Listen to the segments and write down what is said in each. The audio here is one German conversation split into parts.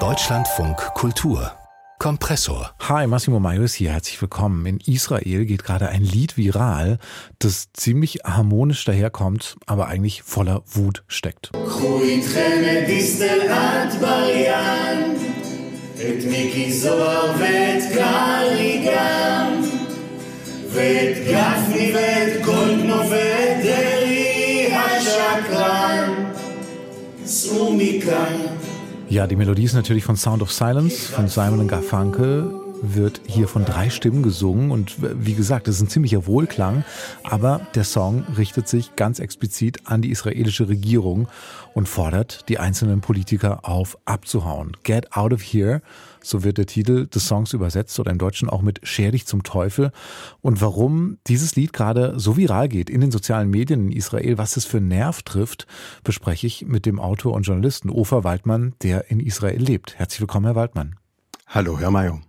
Deutschlandfunk Kultur Kompressor. Hi, Massimo Maius hier, herzlich willkommen. In Israel geht gerade ein Lied viral, das ziemlich harmonisch daherkommt, aber eigentlich voller Wut steckt. ואת גפני ואת גולדנו ואת דרעי השקרן, צאו מכאן. ja, die Melodie ist natürlich von Sound of Silence von Simon Garfunkel wird hier von drei Stimmen gesungen und wie gesagt, es ist ein ziemlicher Wohlklang, aber der Song richtet sich ganz explizit an die israelische Regierung und fordert die einzelnen Politiker auf, abzuhauen. Get out of here, so wird der Titel des Songs übersetzt oder im Deutschen auch mit Scher dich zum Teufel. Und warum dieses Lied gerade so viral geht in den sozialen Medien in Israel, was es für Nerv trifft, bespreche ich mit dem Autor und Journalisten Ofer Waldmann, der in Israel lebt. Herzlich willkommen, Herr Waldmann. Hallo, Herr Mayo.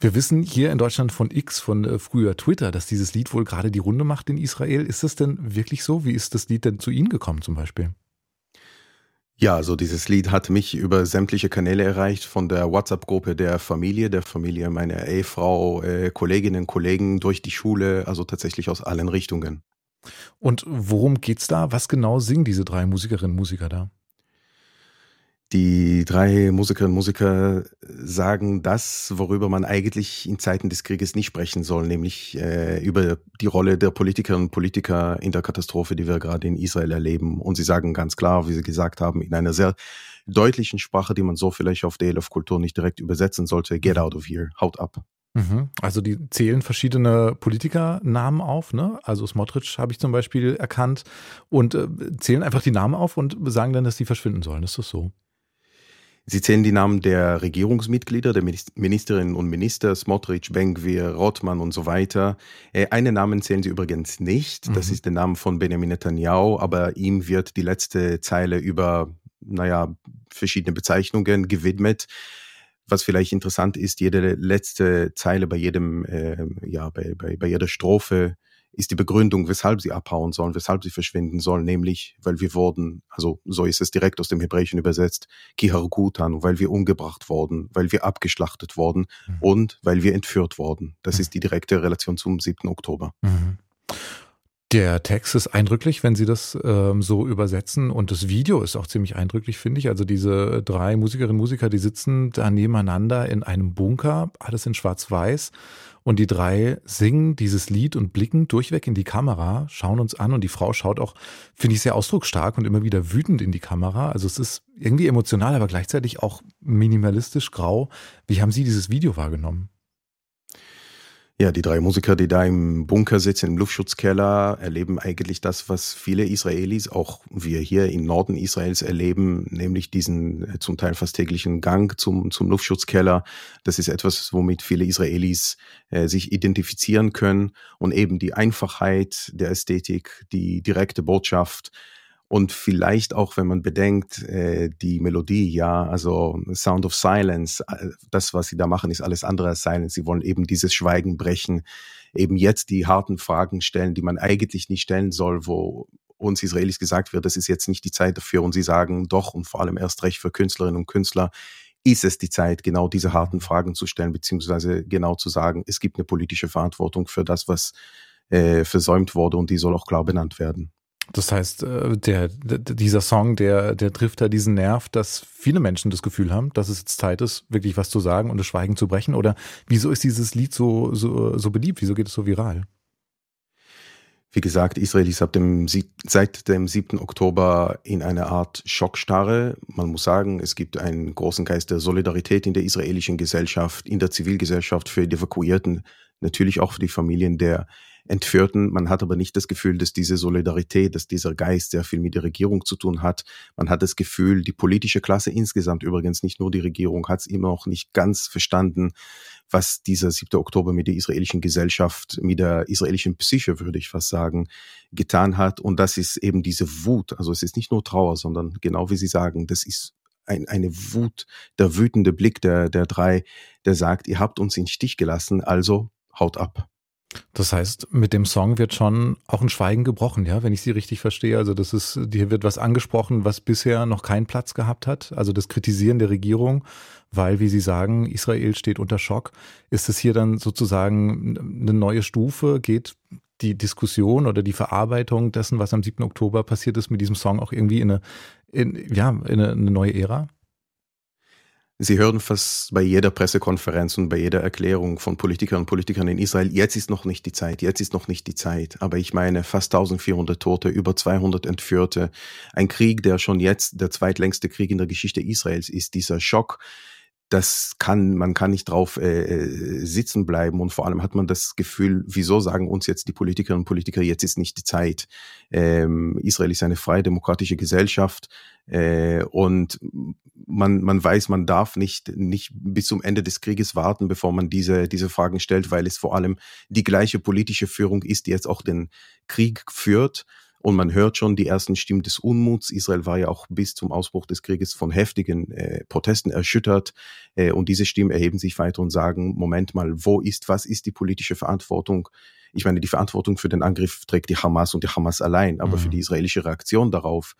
Wir wissen hier in Deutschland von X, von äh, früher Twitter, dass dieses Lied wohl gerade die Runde macht in Israel. Ist das denn wirklich so? Wie ist das Lied denn zu Ihnen gekommen zum Beispiel? Ja, also dieses Lied hat mich über sämtliche Kanäle erreicht, von der WhatsApp-Gruppe der Familie, der Familie meiner Ehefrau, äh, Kolleginnen, Kollegen, durch die Schule, also tatsächlich aus allen Richtungen. Und worum geht's da? Was genau singen diese drei Musikerinnen und Musiker da? Die drei Musikerinnen und Musiker sagen das, worüber man eigentlich in Zeiten des Krieges nicht sprechen soll, nämlich äh, über die Rolle der Politikerinnen und Politiker in der Katastrophe, die wir gerade in Israel erleben. Und sie sagen ganz klar, wie sie gesagt haben, in einer sehr deutlichen Sprache, die man so vielleicht auf DLF Kultur nicht direkt übersetzen sollte, get out of here, haut ab. Mhm. Also die zählen verschiedene Politikernamen auf, ne? Also Smotrich habe ich zum Beispiel erkannt und äh, zählen einfach die Namen auf und sagen dann, dass die verschwinden sollen. Ist das so? Sie zählen die Namen der Regierungsmitglieder, der Ministerinnen und Minister, Smotrich, Bengvir, Rothmann und so weiter. Äh, einen Namen zählen Sie übrigens nicht. Das mhm. ist der Name von Benjamin Netanyahu, aber ihm wird die letzte Zeile über, naja, verschiedene Bezeichnungen gewidmet. Was vielleicht interessant ist, jede letzte Zeile bei jedem, äh, ja, bei, bei, bei jeder Strophe ist die Begründung, weshalb sie abhauen sollen, weshalb sie verschwinden sollen, nämlich, weil wir wurden, also so ist es direkt aus dem Hebräischen übersetzt, Kiharkutan, weil wir umgebracht wurden, weil wir abgeschlachtet wurden mhm. und weil wir entführt wurden. Das mhm. ist die direkte Relation zum 7. Oktober. Mhm. Der Text ist eindrücklich, wenn Sie das ähm, so übersetzen. Und das Video ist auch ziemlich eindrücklich, finde ich. Also diese drei Musikerinnen und Musiker, die sitzen da nebeneinander in einem Bunker, alles in Schwarz-Weiß. Und die drei singen dieses Lied und blicken durchweg in die Kamera, schauen uns an und die Frau schaut auch, finde ich, sehr ausdrucksstark und immer wieder wütend in die Kamera. Also es ist irgendwie emotional, aber gleichzeitig auch minimalistisch grau. Wie haben Sie dieses Video wahrgenommen? Ja, die drei Musiker, die da im Bunker sitzen, im Luftschutzkeller, erleben eigentlich das, was viele Israelis, auch wir hier im Norden Israels erleben, nämlich diesen äh, zum Teil fast täglichen Gang zum, zum Luftschutzkeller. Das ist etwas, womit viele Israelis äh, sich identifizieren können und eben die Einfachheit der Ästhetik, die direkte Botschaft, und vielleicht auch, wenn man bedenkt, äh, die Melodie, ja, also Sound of Silence, äh, das, was sie da machen, ist alles andere als Silence. Sie wollen eben dieses Schweigen brechen, eben jetzt die harten Fragen stellen, die man eigentlich nicht stellen soll, wo uns Israelis gesagt wird, das ist jetzt nicht die Zeit dafür. Und sie sagen doch, und vor allem erst recht für Künstlerinnen und Künstler, ist es die Zeit, genau diese harten Fragen zu stellen, beziehungsweise genau zu sagen, es gibt eine politische Verantwortung für das, was äh, versäumt wurde und die soll auch klar benannt werden. Das heißt, äh, der, dieser Song, der, der trifft da diesen Nerv, dass viele Menschen das Gefühl haben, dass es jetzt Zeit ist, wirklich was zu sagen und das Schweigen zu brechen. Oder wieso ist dieses Lied so, so, so beliebt? Wieso geht es so viral? Wie gesagt, Israel ist ab dem, seit dem 7. Oktober in einer Art Schockstarre. Man muss sagen, es gibt einen großen Geist der Solidarität in der israelischen Gesellschaft, in der Zivilgesellschaft für die Evakuierten, natürlich auch für die Familien der Entführten. Man hat aber nicht das Gefühl, dass diese Solidarität, dass dieser Geist sehr viel mit der Regierung zu tun hat. Man hat das Gefühl, die politische Klasse insgesamt, übrigens nicht nur die Regierung, hat es immer noch nicht ganz verstanden, was dieser 7. Oktober mit der israelischen Gesellschaft, mit der israelischen Psyche, würde ich fast sagen, getan hat. Und das ist eben diese Wut. Also es ist nicht nur Trauer, sondern genau wie Sie sagen, das ist ein, eine Wut, der wütende Blick der, der drei, der sagt, ihr habt uns in Stich gelassen, also haut ab. Das heißt, mit dem Song wird schon auch ein Schweigen gebrochen, ja, wenn ich Sie richtig verstehe. Also das ist, hier wird was angesprochen, was bisher noch keinen Platz gehabt hat. Also das Kritisieren der Regierung, weil, wie Sie sagen, Israel steht unter Schock. Ist es hier dann sozusagen eine neue Stufe? Geht die Diskussion oder die Verarbeitung dessen, was am 7. Oktober passiert ist, mit diesem Song auch irgendwie in eine, in, ja, in eine, eine neue Ära? Sie hören fast bei jeder Pressekonferenz und bei jeder Erklärung von Politikern und Politikern in Israel, jetzt ist noch nicht die Zeit, jetzt ist noch nicht die Zeit. Aber ich meine, fast 1400 Tote, über 200 Entführte, ein Krieg, der schon jetzt der zweitlängste Krieg in der Geschichte Israels ist, dieser Schock, das kann, man kann nicht drauf äh, äh, sitzen bleiben und vor allem hat man das Gefühl, wieso sagen uns jetzt die Politikerinnen und Politiker, jetzt ist nicht die Zeit. Ähm, Israel ist eine freie demokratische Gesellschaft äh, und man, man weiß, man darf nicht, nicht bis zum Ende des Krieges warten, bevor man diese, diese Fragen stellt, weil es vor allem die gleiche politische Führung ist, die jetzt auch den Krieg führt. Und man hört schon die ersten Stimmen des Unmuts. Israel war ja auch bis zum Ausbruch des Krieges von heftigen äh, Protesten erschüttert. Äh, und diese Stimmen erheben sich weiter und sagen, Moment mal, wo ist, was ist die politische Verantwortung? Ich meine, die Verantwortung für den Angriff trägt die Hamas und die Hamas allein, aber mhm. für die israelische Reaktion darauf,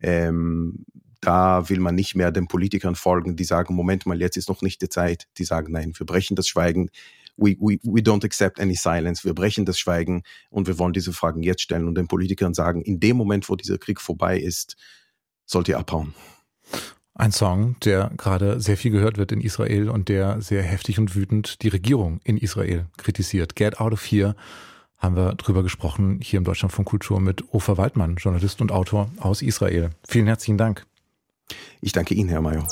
ähm, da will man nicht mehr den Politikern folgen, die sagen, Moment mal, jetzt ist noch nicht die Zeit. Die sagen, nein, wir brechen das Schweigen we, we, we don't accept any silence. Wir brechen das Schweigen und wir wollen diese Fragen jetzt stellen und den Politikern sagen, in dem Moment, wo dieser Krieg vorbei ist, sollt ihr abhauen. Ein Song, der gerade sehr viel gehört wird in Israel und der sehr heftig und wütend die Regierung in Israel kritisiert. Get Out of Here haben wir drüber gesprochen hier im Deutschland von Kultur mit Ofer Waldmann, Journalist und Autor aus Israel. Vielen herzlichen Dank. Ich danke Ihnen, Herr Mayer.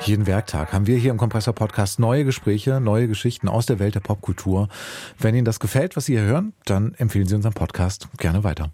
Jeden Werktag haben wir hier im Kompressor Podcast neue Gespräche, neue Geschichten aus der Welt der Popkultur. Wenn Ihnen das gefällt, was Sie hier hören, dann empfehlen Sie unseren Podcast gerne weiter.